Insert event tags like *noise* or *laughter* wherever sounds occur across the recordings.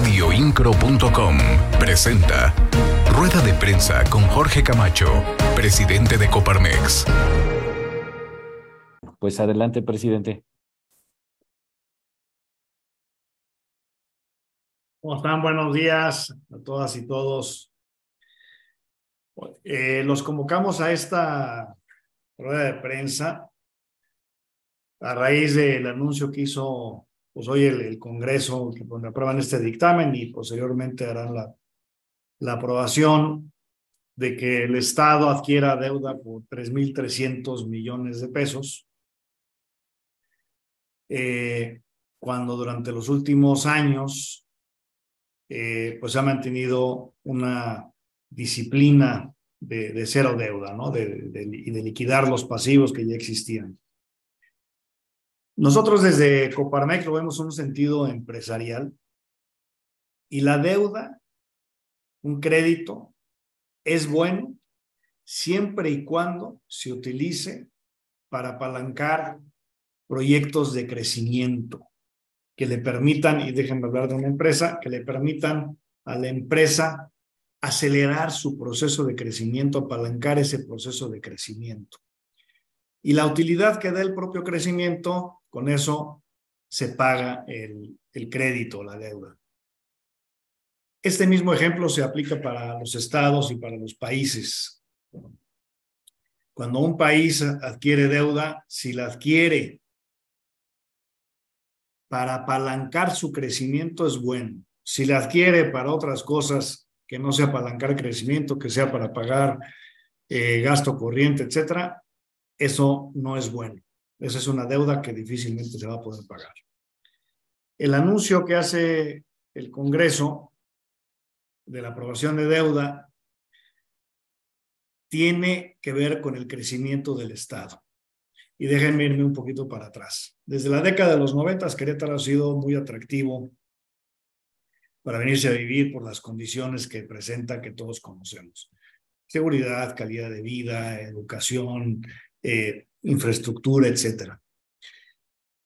Radioincro.com presenta Rueda de prensa con Jorge Camacho, presidente de Coparmex. Pues adelante, presidente. ¿Cómo están? Buenos días a todas y todos. Eh, los convocamos a esta rueda de prensa a raíz del anuncio que hizo pues hoy el, Congreso, aprueban este dictamen y posteriormente harán la, la aprobación de que el Estado adquiera deuda por 3.300 millones de pesos, eh, cuando durante los últimos años eh, pues ha mantenido una disciplina de, cero deuda, ¿no? De, de, y de liquidar los pasivos que ya existían. Nosotros desde Coparmex lo vemos en un sentido empresarial y la deuda, un crédito, es bueno siempre y cuando se utilice para apalancar proyectos de crecimiento que le permitan, y déjenme hablar de una empresa, que le permitan a la empresa acelerar su proceso de crecimiento, apalancar ese proceso de crecimiento. Y la utilidad que da el propio crecimiento con eso se paga el, el crédito, la deuda. Este mismo ejemplo se aplica para los estados y para los países. Cuando un país adquiere deuda, si la adquiere para apalancar su crecimiento es bueno. Si la adquiere para otras cosas que no sea apalancar crecimiento, que sea para pagar eh, gasto corriente, etcétera, eso no es bueno. Esa es una deuda que difícilmente se va a poder pagar. El anuncio que hace el Congreso de la aprobación de deuda tiene que ver con el crecimiento del Estado. Y déjenme irme un poquito para atrás. Desde la década de los noventas, Querétaro ha sido muy atractivo para venirse a vivir por las condiciones que presenta que todos conocemos. Seguridad, calidad de vida, educación, eh, infraestructura, etcétera.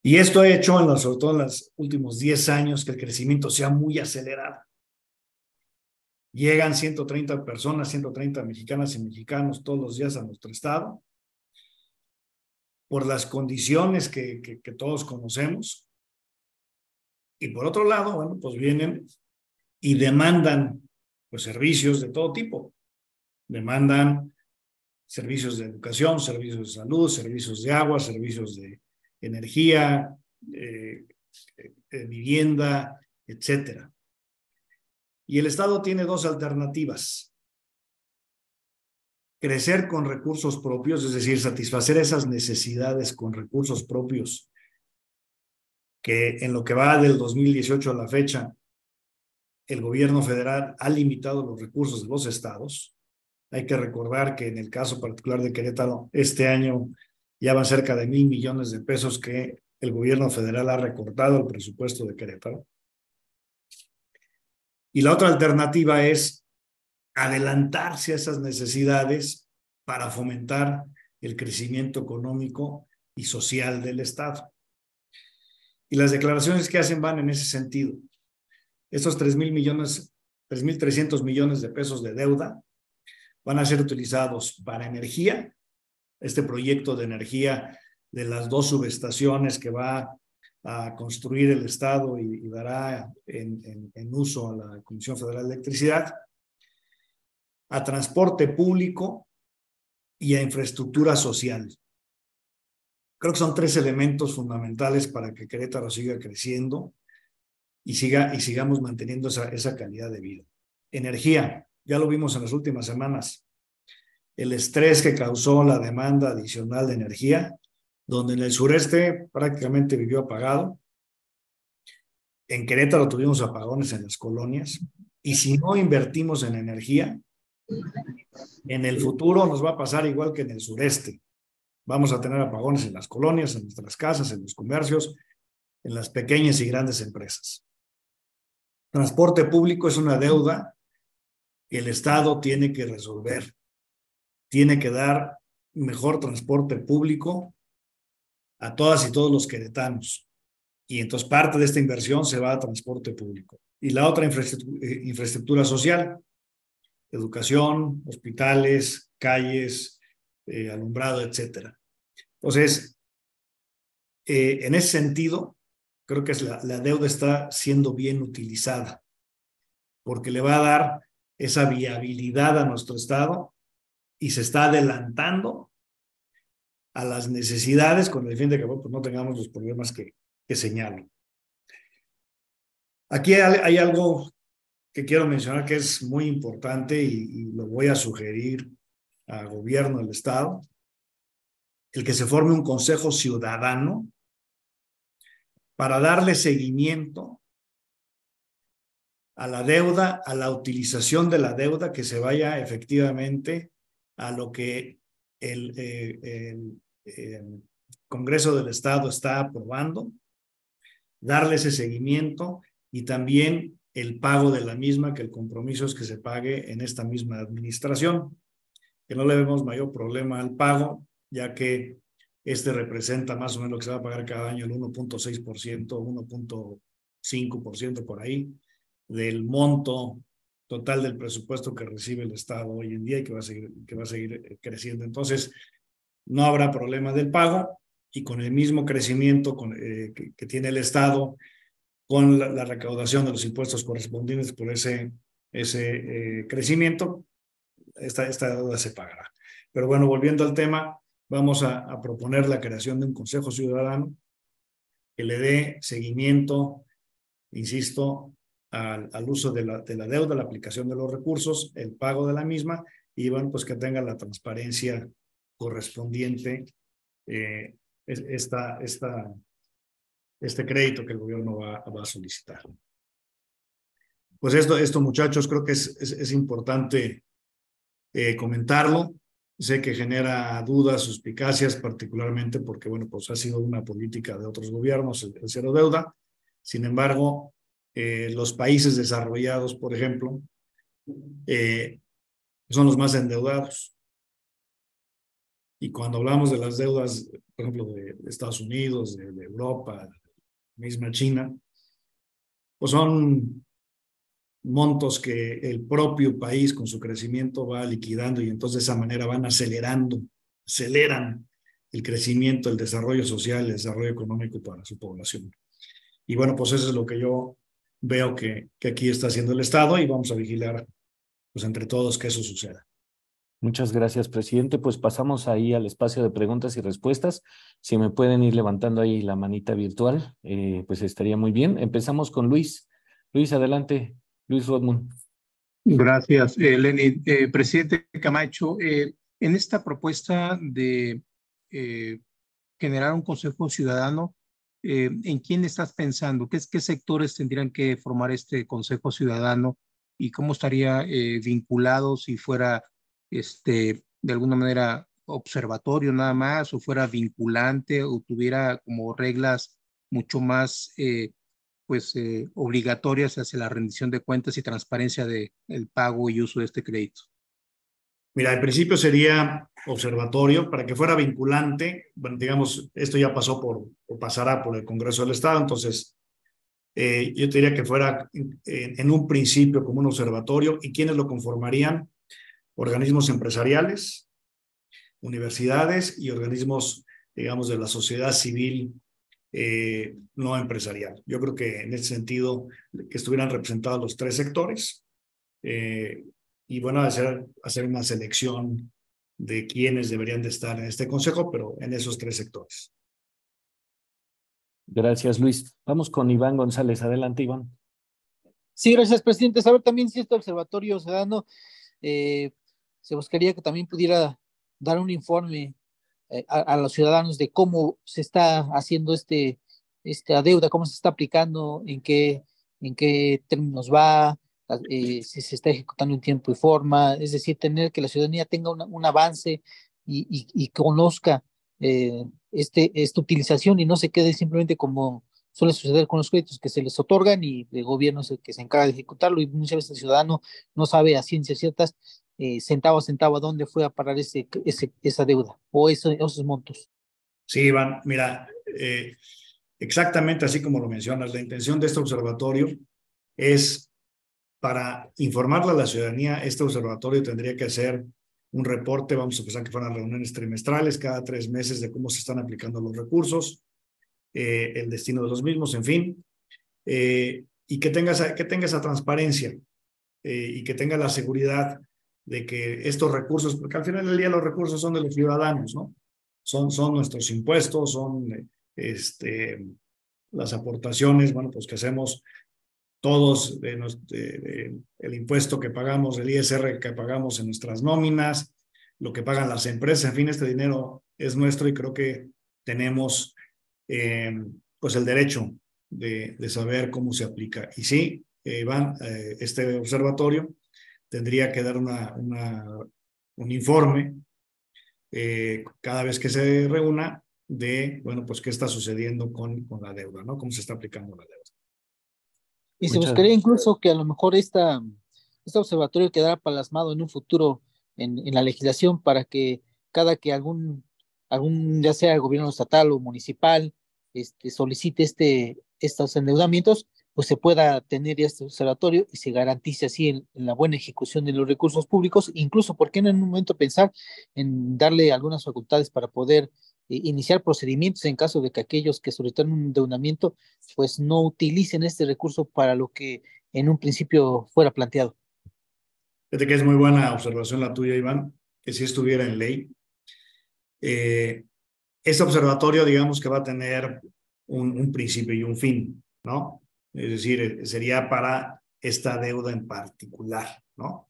Y esto ha hecho, en sobre todo en los últimos 10 años, que el crecimiento sea muy acelerado. Llegan 130 personas, 130 mexicanas y mexicanos todos los días a nuestro estado, por las condiciones que todos conocemos. Y por otro lado, bueno, pues vienen y demandan pues, servicios de todo tipo. Demandan servicios de educación, servicios de salud, servicios de agua, servicios de energía, eh, eh, vivienda, etcétera. Y el Estado tiene dos alternativas. Crecer con recursos propios, es decir, satisfacer esas necesidades con recursos propios, que en lo que va del 2018 a la fecha, el gobierno federal ha limitado los recursos de los estados, hay que recordar que en el caso particular de Querétaro, este año ya van cerca de mil millones de pesos que el gobierno federal ha recortado el presupuesto de Querétaro. Y la otra alternativa es adelantarse a esas necesidades para fomentar el crecimiento económico y social del Estado. Y las declaraciones que hacen van en ese sentido. Estos tres mil millones, tres mil trescientos millones de pesos de deuda van a ser utilizados para energía, este proyecto de energía de las dos subestaciones que va a construir el Estado y, dará en, en, uso a la Comisión Federal de Electricidad, a transporte público y a infraestructura social. Creo que son tres elementos fundamentales para que Querétaro siga creciendo y, siga, y sigamos manteniendo esa, esa calidad de vida. Energía, ya lo vimos en las últimas semanas. El estrés que causó la demanda adicional de energía, donde en el sureste prácticamente vivió apagado. En Querétaro tuvimos apagones en las colonias. Y si no invertimos en energía, en el futuro nos va a pasar igual que en el sureste. Vamos a tener apagones en las colonias, en nuestras casas, en los comercios, en las pequeñas y grandes empresas. Transporte público es una deuda el Estado tiene que resolver. Tiene que dar mejor transporte público a todas y todos los queretanos. y entonces parte de esta inversión se va a transporte público. Y la otra infraestructura, eh, social, educación, hospitales, calles, eh, alumbrado, etcétera. Entonces, eh, en ese sentido, creo que es la deuda está siendo bien utilizada, porque le va a dar esa viabilidad a nuestro Estado y se está adelantando a las necesidades con el fin de que pues, no tengamos los problemas que, que. Aquí hay, algo que quiero mencionar que es muy importante y, lo voy a sugerir al gobierno del Estado, el que se forme un consejo ciudadano para darle seguimiento a la deuda, a la utilización de la deuda que se vaya efectivamente a lo que el, eh, el Congreso del Estado está aprobando, darle ese seguimiento y también el pago de la misma, que el compromiso es que se pague en esta misma administración, que no le vemos mayor problema al pago, ya que este representa más o menos lo que se va a pagar cada año el 1.6%, 1.5% por ahí del monto total del presupuesto que recibe el Estado hoy en día y que va a seguir, que va a seguir creciendo. Entonces, no habrá problema del pago y con el mismo crecimiento eh, que, tiene el Estado, con la, recaudación de los impuestos correspondientes por ese, ese eh, crecimiento, esta, esta deuda se pagará. Pero bueno, volviendo al tema, vamos a, proponer la creación de un Consejo Ciudadano que le dé seguimiento, insisto, al, al uso de la, de la deuda, la aplicación de los recursos, el pago de la misma y bueno, pues que tenga la transparencia correspondiente eh, esta, esta, este crédito que el gobierno va, va a solicitar. Pues esto, esto, muchachos, creo que es, es, importante eh, comentarlo. Sé que genera dudas, suspicacias, particularmente porque, bueno, pues ha sido una política de otros gobiernos el, cero deuda. Sin embargo, eh, los países desarrollados, por ejemplo, eh, son los más endeudados. Y cuando hablamos de las deudas, por ejemplo, de, Estados Unidos, de, Europa, misma China, pues son montos que el propio país con su crecimiento va liquidando y entonces de esa manera van acelerando, aceleran el crecimiento, el desarrollo social, el desarrollo económico para su población. Y bueno, pues eso es lo que yo veo que, que aquí está haciendo el Estado y vamos a vigilar, pues entre todos, que eso suceda. Muchas gracias, presidente. Pues pasamos ahí al espacio de preguntas y respuestas. Si me pueden ir levantando ahí la manita virtual, eh, pues estaría muy bien. Empezamos con Luis. Luis, adelante. Luis Rodmund. Gracias, eh, Lenin. Eh, presidente Camacho, en esta propuesta de generar un Consejo Ciudadano, ¿en quién estás pensando? ¿Qué, ¿Qué sectores tendrían que formar este Consejo Ciudadano y cómo estaría vinculado si fuera este, de alguna manera observatorio nada más o fuera vinculante o tuviera como reglas mucho más eh, pues eh, obligatorias hacia la rendición de cuentas y transparencia del el pago y uso de este crédito. Mira, en principio sería observatorio para que fuera vinculante. Bueno, digamos, esto ya pasó por o pasará por el Congreso del Estado, entonces eh, yo te diría que fuera en un principio como un observatorio y quienes lo conformarían organismos empresariales, universidades y organismos, digamos, de la sociedad civil eh, no empresarial. Yo creo que en ese sentido, que estuvieran representados los tres sectores eh, y bueno, hacer, hacer una selección de quienes deberían de estar en este consejo, pero en esos tres sectores. Gracias, Luis. Vamos con Iván González. Adelante, Iván. Sí, gracias, presidente. Saber también si este observatorio ciudadano eh, se buscaría que también pudiera dar un informe eh, a, los ciudadanos de cómo se está haciendo este, esta deuda, cómo se está aplicando, en qué, en qué términos va, si se está ejecutando en tiempo y forma, es decir, tener que la ciudadanía tenga un avance y, y, conozca eh, este, esta utilización y no se quede simplemente como suele suceder con los créditos que se les otorgan y el gobierno es el que se encarga de ejecutarlo y muchas veces el ciudadano no sabe a ciencias ciertas eh, centavo a centavo a dónde fue a parar ese, ese, esa deuda o esos montos. Sí, Iván, mira, eh, exactamente así como lo mencionas, la intención de este observatorio es para informarle a la ciudadanía, este observatorio tendría que hacer un reporte, vamos a pensar que fueran reuniones trimestrales cada tres meses de cómo se están aplicando los recursos, eh, el destino de los mismos, en fin, eh, y que tenga, que tenga esa transparencia eh, y que tenga la seguridad de que estos recursos, porque al final del día los recursos son de los ciudadanos, ¿no? Son, son nuestros impuestos, son este, las aportaciones, bueno, pues que hacemos todos de, el impuesto que pagamos, el ISR que pagamos en nuestras nóminas, lo que pagan las empresas, en fin, este dinero es nuestro y creo que tenemos eh, pues el derecho de, saber cómo se aplica. Y sí, Iván, eh, este observatorio tendría que dar una un informe eh, cada vez que se reúna de, bueno, pues qué está sucediendo con, con la deuda, ¿no? Cómo se está aplicando la deuda. Y se buscaría incluso que a lo mejor esta, este observatorio quedara plasmado en un futuro en, en, la legislación para que cada que algún, algún, ya sea el gobierno estatal o municipal, este, solicite este, estos endeudamientos, pues se pueda tener este observatorio y se garantice así en, la buena ejecución de los recursos públicos, incluso, ¿por qué no en un momento pensar en darle algunas facultades para poder iniciar procedimientos en caso de que aquellos que solicitan un endeudamiento pues no utilicen este recurso para lo que en un principio fuera planteado. Fíjate que es muy buena observación la tuya, Iván, que si estuviera en ley, eh, este observatorio, digamos que va a tener un, principio y un fin, ¿no? Es decir, sería para esta deuda en particular, ¿no?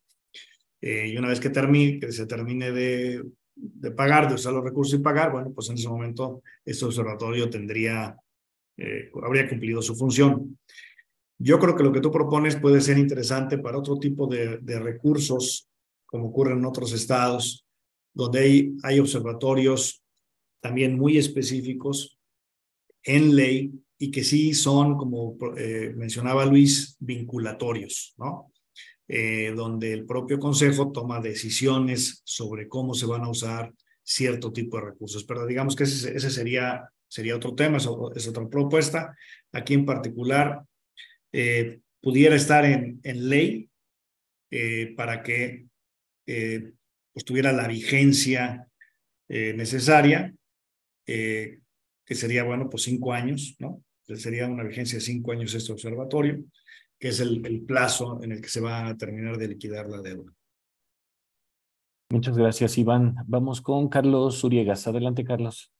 Eh, y una vez que, termine, que se termine de de pagar, de usar los recursos y pagar, bueno, pues en ese momento este observatorio tendría, eh, habría cumplido su función. Yo creo que lo que tú propones puede ser interesante para otro tipo de, de recursos, como ocurre en otros estados, donde hay, hay observatorios también muy específicos en ley y que sí son, como eh, mencionaba Luis, vinculatorios, ¿no? Eh, donde el propio Consejo toma decisiones sobre cómo se van a usar cierto tipo de recursos. Pero digamos que ese, sería, sería otro tema, es, otra propuesta. Aquí en particular, eh, pudiera estar en, en ley eh, para que pues tuviera la vigencia necesaria, que sería, bueno, pues cinco años, ¿no? Sería una vigencia de cinco años este observatorio que es el, el plazo en el que se va a terminar de liquidar la deuda. Muchas gracias, Iván. Vamos con Carlos Uriegas. Adelante, Carlos.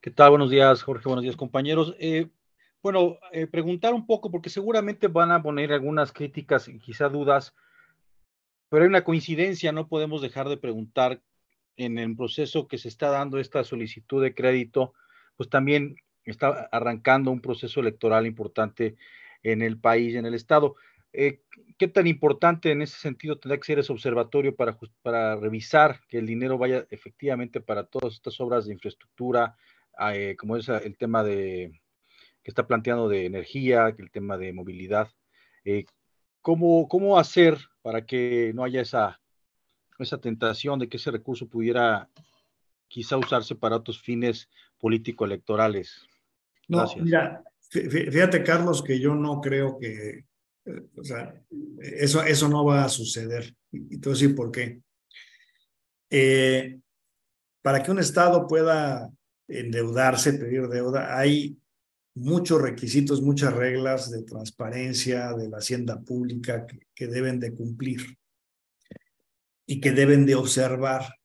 ¿Qué tal? Buenos días, Jorge. Buenos días, compañeros. Eh, bueno, eh, preguntar un poco, porque seguramente van a poner algunas críticas y quizá dudas, pero hay una coincidencia, no podemos dejar de preguntar en el proceso que se está dando esta solicitud de crédito, pues también está arrancando un proceso electoral importante en el país, en el Estado. Eh, ¿Qué tan importante en ese sentido tendrá que ser ese observatorio para, revisar que el dinero vaya efectivamente para todas estas obras de infraestructura, ah, eh, como es el tema de que está planteando de energía, el tema de movilidad? Eh, ¿cómo, ¿Cómo hacer para que no haya esa, esa tentación de que ese recurso pudiera quizá usarse para otros fines político-electorales? No, mira, fíjate, Carlos, que yo no creo que, eh, o sea, eso, eso no va a suceder. Y te voy a decir por qué. Eh, para que un Estado pueda endeudarse, pedir deuda, hay muchos requisitos, muchas reglas de transparencia de la hacienda pública que, que deben de cumplir y que deben de observar.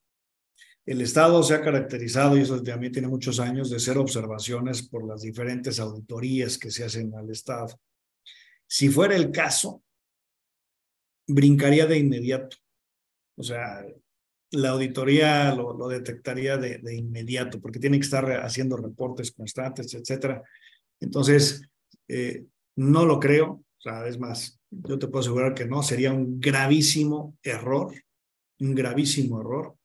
El Estado se ha caracterizado, y eso también tiene muchos años, de ser observaciones por las diferentes auditorías que se hacen al Estado. Si fuera el caso, brincaría de inmediato. O sea, la auditoría lo, detectaría de, inmediato, porque tiene que estar haciendo reportes constantes, etcétera. Entonces, eh, no lo creo. O sea, es más, yo te puedo asegurar que no, sería un gravísimo error, un gravísimo error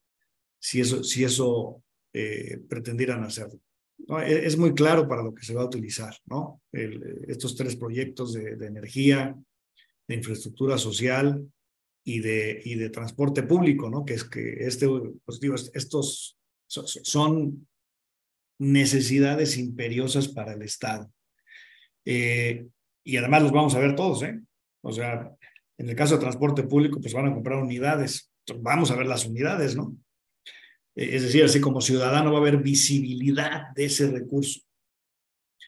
si eso, si eso eh, pretendieran hacerlo. ¿no? E, es, muy claro para lo que se va a utilizar, ¿no? estos tres proyectos de, de, energía, de infraestructura social y de, y de transporte público, ¿no? Que es que este, pues digo, estos son necesidades imperiosas para el Estado. Eh, y además los vamos a ver todos, ¿eh? O sea, en el caso de transporte público, pues van a comprar unidades. Vamos a ver las unidades, ¿no? Eh, es decir, así como ciudadano va a haber visibilidad de ese recurso.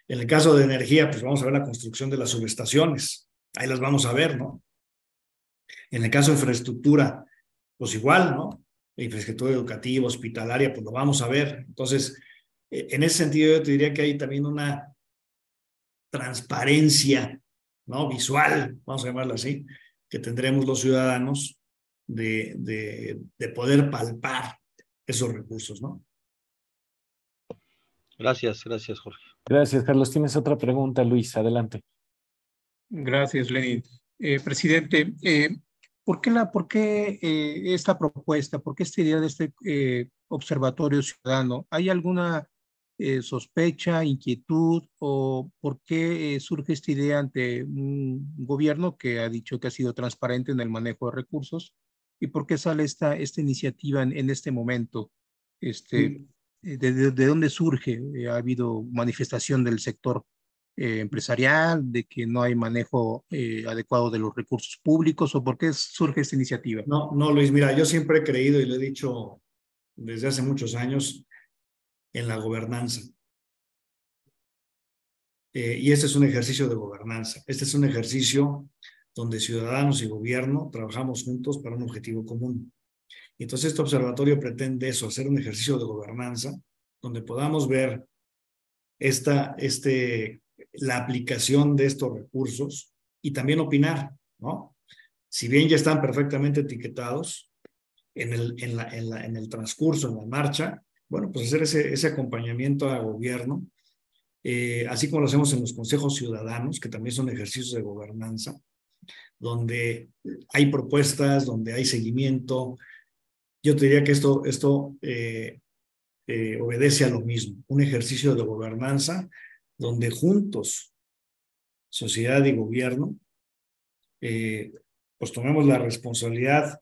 En el caso de energía, pues vamos a ver la construcción de las subestaciones. Ahí las vamos a ver, ¿no? En el caso de infraestructura, pues igual, ¿no? Infraestructura educativa, hospitalaria, pues lo vamos a ver. Entonces, e, en ese sentido, yo te diría que hay también una transparencia, ¿no? Visual, vamos a llamarlo así, que tendremos los ciudadanos de, de, de poder palpar esos recursos, ¿no? Gracias, gracias, Jorge. Gracias, Carlos. Tienes otra pregunta, Luis. Adelante. Gracias, Lenin. Eh, presidente, eh, ¿por qué, la, por qué eh, esta propuesta, por qué esta idea de este eh, observatorio ciudadano? ¿Hay alguna eh, sospecha, inquietud o por qué surge esta idea ante un gobierno que ha dicho que ha sido transparente en el manejo de recursos? ¿Y por qué sale esta, esta iniciativa en, en este momento? Este, de, de, de, dónde surge? ¿Ha habido manifestación del sector eh, empresarial, de que no hay manejo eh, adecuado de los recursos públicos o por qué surge esta iniciativa? No, no, Luis, mira, yo siempre he creído y lo he dicho desde hace muchos años en la gobernanza. Eh, y este es un ejercicio de gobernanza. Este es un ejercicio donde ciudadanos y gobierno trabajamos juntos para un objetivo común. Y entonces este observatorio pretende eso, hacer un ejercicio de gobernanza donde podamos ver esta, este, la aplicación de estos recursos y también opinar, ¿no? Si bien ya están perfectamente etiquetados en el, en la, en la, en el transcurso, en la marcha, bueno, pues hacer ese, ese acompañamiento a gobierno, eh, así como lo hacemos en los consejos ciudadanos, que también son ejercicios de gobernanza, donde hay propuestas, donde hay seguimiento. Yo te diría que esto, esto eh, eh, obedece a lo mismo, un ejercicio de gobernanza donde juntos, sociedad y gobierno, eh, pues tomemos la responsabilidad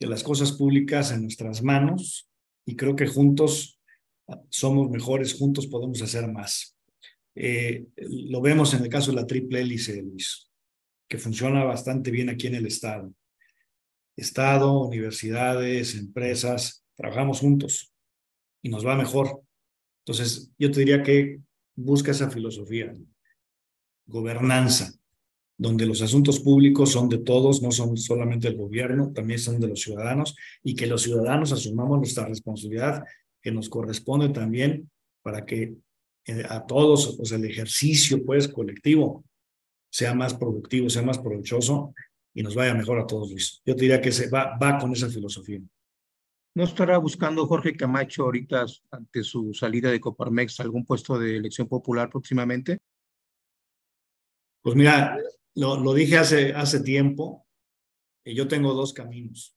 de las cosas públicas en nuestras manos y creo que juntos somos mejores, juntos podemos hacer más. Eh, lo vemos en el caso de la triple hélice, Luis, que funciona bastante bien aquí en el Estado. Estado, universidades, empresas, trabajamos juntos y nos va mejor. Entonces, yo te diría que busca esa filosofía, gobernanza, donde los asuntos públicos son de todos, no son solamente del gobierno, también son de los ciudadanos, y que los ciudadanos asumamos nuestra responsabilidad que nos corresponde también para que eh, a todos, pues el ejercicio pues colectivo sea más productivo, sea más provechoso y nos vaya mejor a todos, Yo te diría que se va, va con esa filosofía. ¿No estará buscando Jorge Camacho ahorita ante su salida de Coparmex algún puesto de elección popular próximamente? Pues mira, lo, lo dije hace, hace tiempo, y yo tengo dos caminos.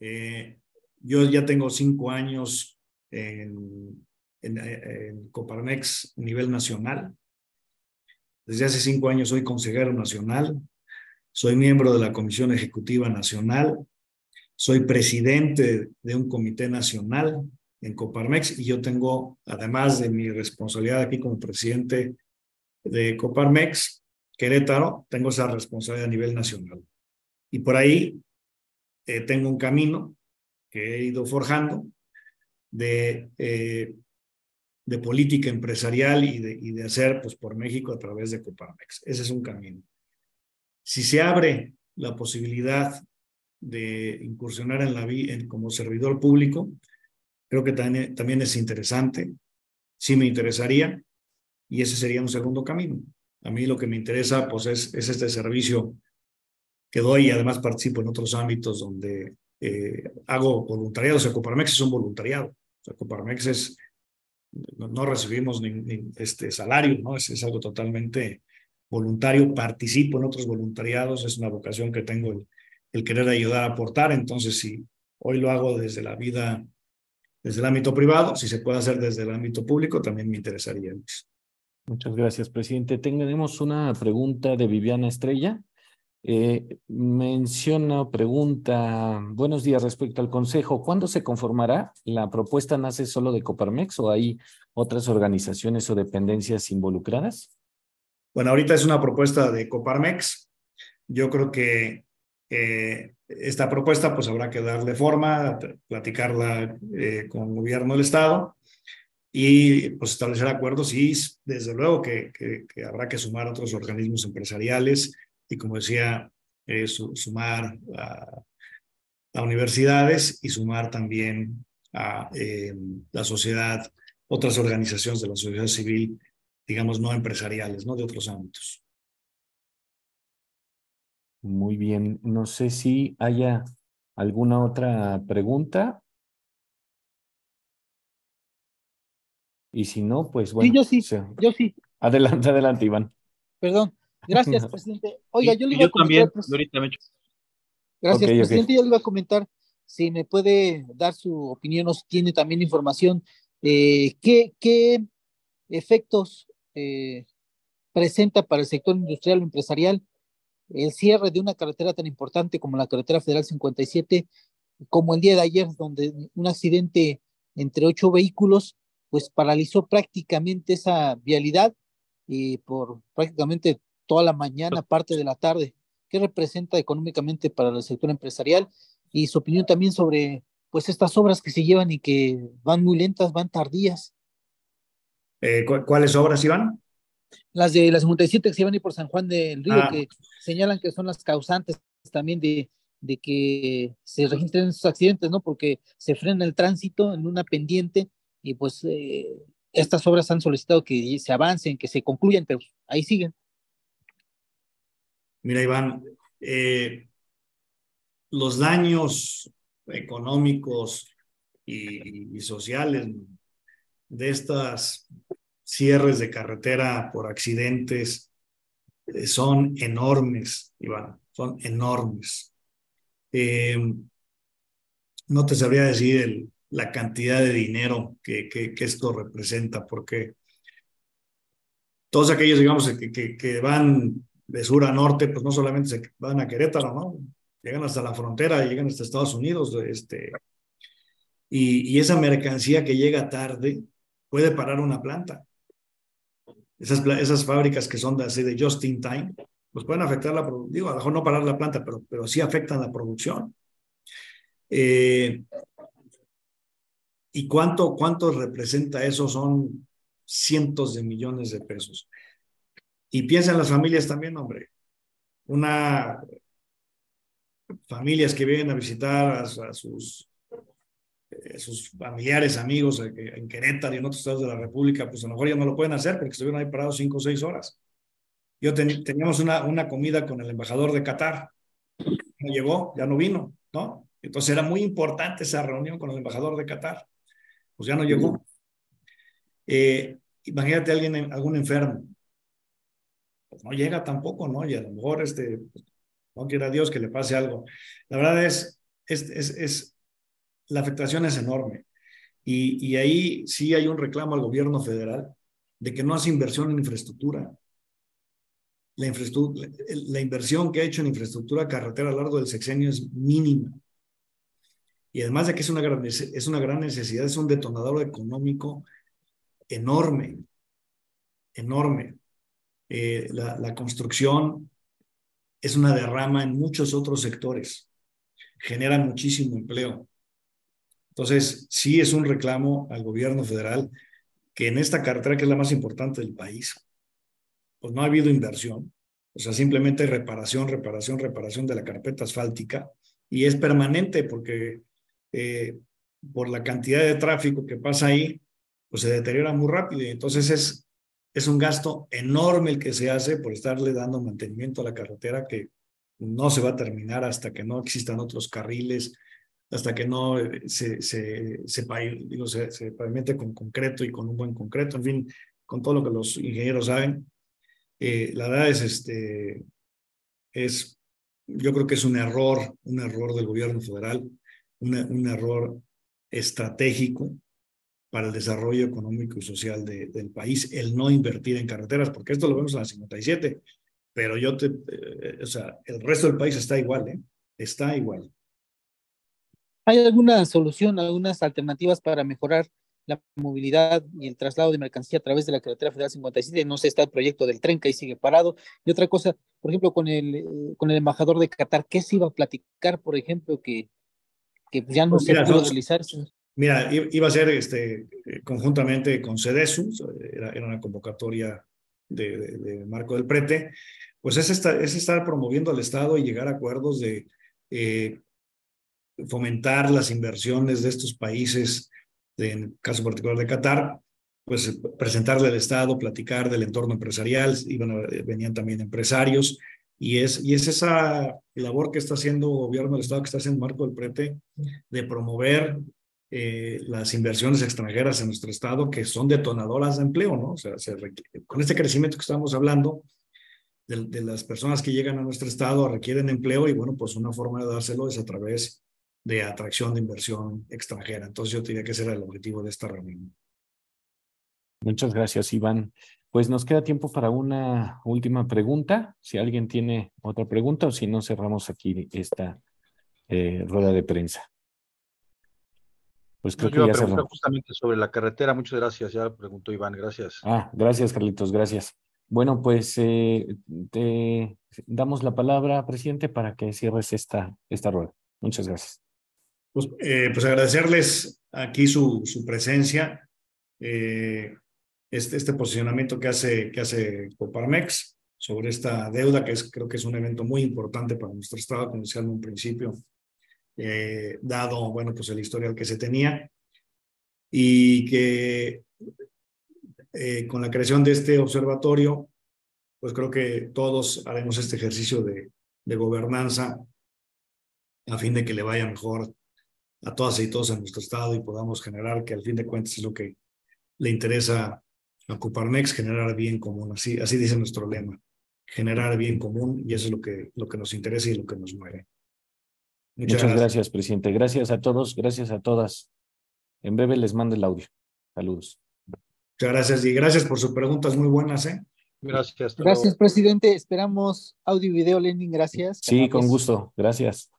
Eh, yo ya tengo cinco años en, en, en Coparmex a nivel nacional. Desde hace cinco años soy consejero nacional, soy miembro de la Comisión Ejecutiva Nacional soy presidente de un comité nacional en Coparmex y yo tengo, además de mi responsabilidad aquí como presidente de Coparmex, Querétaro, tengo esa responsabilidad a nivel nacional. Y por ahí eh, tengo un camino que he ido forjando de, eh, de política empresarial y de, y de hacer pues, por México a través de Coparmex. Ese es un camino. Si se abre la posibilidad de incursionar en la vida como servidor público, creo que también, también es interesante, sí me interesaría, y ese sería un segundo camino. A mí lo que me interesa pues es, es este servicio que doy y además participo en otros ámbitos donde eh, hago voluntariado. O sea, Coparmex es un voluntariado. O sea, Coparmex es, no, recibimos ni, este salario, ¿no? Es, es algo totalmente voluntario. Participo en otros voluntariados, es una vocación que tengo el, el querer ayudar a aportar. Entonces, si hoy lo hago desde la vida, desde el ámbito privado, si se puede hacer desde el ámbito público, también me interesaría. Muchas gracias, presidente. Tenemos una pregunta de Viviana Estrella. Eh, menciona, pregunta, buenos días respecto al Consejo, ¿cuándo se conformará? ¿La propuesta nace solo de Coparmex o hay otras organizaciones o dependencias involucradas? Bueno, ahorita es una propuesta de Coparmex. Yo creo que eh, esta propuesta pues habrá que darle forma, platicarla eh, con el gobierno del Estado y pues establecer acuerdos y desde luego que, que habrá que sumar otros organismos empresariales y como decía, eh, sumar a, universidades y sumar también a eh, la sociedad, otras organizaciones de la sociedad civil, digamos, no empresariales, ¿no? De otros ámbitos. Muy bien. No sé si haya alguna otra pregunta. Y si no, pues bueno. Sí, yo sí, yo sí. Adelante, adelante, Iván. Perdón. Gracias, *laughs* presidente. Oiga, yo le iba a comentar. También, pues, Gracias, presidente. Yo le iba a comentar si me puede dar su opinión o si tiene también información. Eh, ¿qué, ¿Qué efectos eh, presenta para el sector industrial o empresarial el cierre de una carretera tan importante como la carretera federal 57, como el día de ayer, donde un accidente entre ocho vehículos, pues paralizó prácticamente esa vialidad y por prácticamente toda la mañana, parte de la tarde. ¿Qué representa económicamente para el sector empresarial? Y su opinión también sobre pues estas obras que se llevan y que van muy lentas, van tardías. Eh, ¿Cuáles obras iban? Las de las 57 que se van a ir por San Juan del Río, ah. que señalan que son las causantes también de, de que se registren esos accidentes, ¿no? Porque se frena el tránsito en una pendiente y pues eh, estas obras han solicitado que se avancen, que se concluyan, pero ahí siguen. Mira, Iván, eh, los daños económicos y, sociales de estas cierres de carretera por accidentes eh, son enormes, Iván, son enormes. Eh, no te sabría decir la cantidad de dinero que, esto representa, porque todos aquellos, digamos, que van de sur a norte, pues no solamente se van a Querétaro, ¿no? Llegan hasta la frontera, llegan hasta Estados Unidos, este, y, esa mercancía que llega tarde puede parar una planta. Esas, esas fábricas que son de, así de just in time, pues pueden afectar la producción, digo, a lo mejor no parar la planta, pero, pero sí afectan la producción. Eh, ¿Y cuánto, cuánto representa eso? Son cientos de millones de pesos. Y piensa en las familias también, hombre. Una familias que vienen a visitar a, sus, eh, sus familiares, amigos eh, en Querétaro y en otros estados de la República, pues a lo mejor ya no lo pueden hacer porque estuvieron ahí parados cinco o seis horas. Yo teníamos una, una comida con el embajador de Qatar. No llegó, ya no vino, ¿no? Entonces era muy importante esa reunión con el embajador de Qatar. Pues ya no llegó. Eh, imagínate a alguien, algún enfermo, no llega tampoco, ¿no? Y a lo mejor este, no quiera Dios que le pase algo. La verdad es, es, es, la afectación es enorme. Y, y, ahí sí hay un reclamo al gobierno federal de que no hace inversión en infraestructura. La, infraestructura, la inversión que ha hecho en infraestructura carretera a lo largo del sexenio es mínima. Y además de que es una gran, es una gran necesidad, es un detonador económico enorme, enorme. Eh, la, construcción es una derrama en muchos otros sectores, genera muchísimo empleo. Entonces, sí es un reclamo al gobierno federal que en esta carretera, que es la más importante del país, pues no ha habido inversión, o sea, simplemente reparación, reparación, reparación de la carpeta asfáltica, y es permanente porque eh, por la cantidad de tráfico que pasa ahí, pues se deteriora muy rápido, y entonces es es un gasto enorme el que se hace por estarle dando mantenimiento a la carretera que no se va a terminar hasta que no existan otros carriles, hasta que no eh, se, se, se, digo, se, se pavimente con concreto y con un buen concreto, en fin, con todo lo que los ingenieros saben. Eh, la verdad es, este, es, yo creo que es un error, un error del gobierno federal, un error estratégico para el desarrollo económico y social del país, el no invertir en carreteras, porque esto lo vemos en la 57. pero yo te, eh, o sea, el resto del país está igual, ¿eh? Está igual. ¿Hay alguna solución, algunas alternativas para mejorar la movilidad y el traslado de mercancía a través de la carretera federal 57? No sé, está el proyecto del tren que ahí sigue parado. Y otra cosa, por ejemplo, con el, eh, con el embajador de Qatar, ¿qué se iba a platicar, por ejemplo, que, que ya no pues se pudo realizar? Mira, iba a ser este, conjuntamente con CEDESU, era, una convocatoria de, Marco del Prete, pues es, estar, es estar promoviendo al Estado y llegar a acuerdos de eh, fomentar las inversiones de estos países, en el caso particular de Qatar, pues presentarle al Estado, platicar del entorno empresarial, iban venían también empresarios, y es, y es esa labor que está haciendo el gobierno del Estado, que está haciendo Marco del Prete, de promover eh, las inversiones extranjeras en nuestro estado que son detonadoras de empleo, ¿no? O sea, con este crecimiento que estamos hablando de, las personas que llegan a nuestro estado requieren empleo y bueno, pues una forma de dárselo es a través de atracción de inversión extranjera. Entonces yo diría que ese era el objetivo de esta reunión. Muchas gracias, Iván. Pues nos queda tiempo para una última pregunta. Si alguien tiene otra pregunta o si no, cerramos aquí esta eh, rueda de prensa. Pues creo que ya justamente sobre la carretera. Muchas gracias. Ya preguntó Iván. Gracias. Ah, gracias, Carlitos. Gracias. Bueno, pues eh, te damos la palabra, presidente, para que cierres esta, esta rueda. Muchas gracias. Pues, eh, pues agradecerles aquí su, su presencia, eh, este, este posicionamiento que hace, que hace Coparmex sobre esta deuda, que es, creo que es un evento muy importante para nuestro Estado, como decía en un principio, eh, dado, bueno, pues el historial que se tenía y que eh, con la creación de este observatorio, pues creo que todos haremos este ejercicio de, de gobernanza a fin de que le vaya mejor a todas y todos en nuestro estado y podamos generar que al fin de cuentas es lo que le interesa a Coparmex, generar bien común. Así, así dice nuestro lema, generar bien común y eso es lo que, lo que nos interesa y lo que nos mueve. Muchas, gracias. presidente. Gracias a todos, gracias a todas. En breve les mando el audio. Saludos. Muchas gracias y gracias por sus preguntas muy buenas. ¿eh? Gracias. Gracias, presidente. Esperamos audio y video, Lenin. Gracias. Sí, con gusto. Gracias.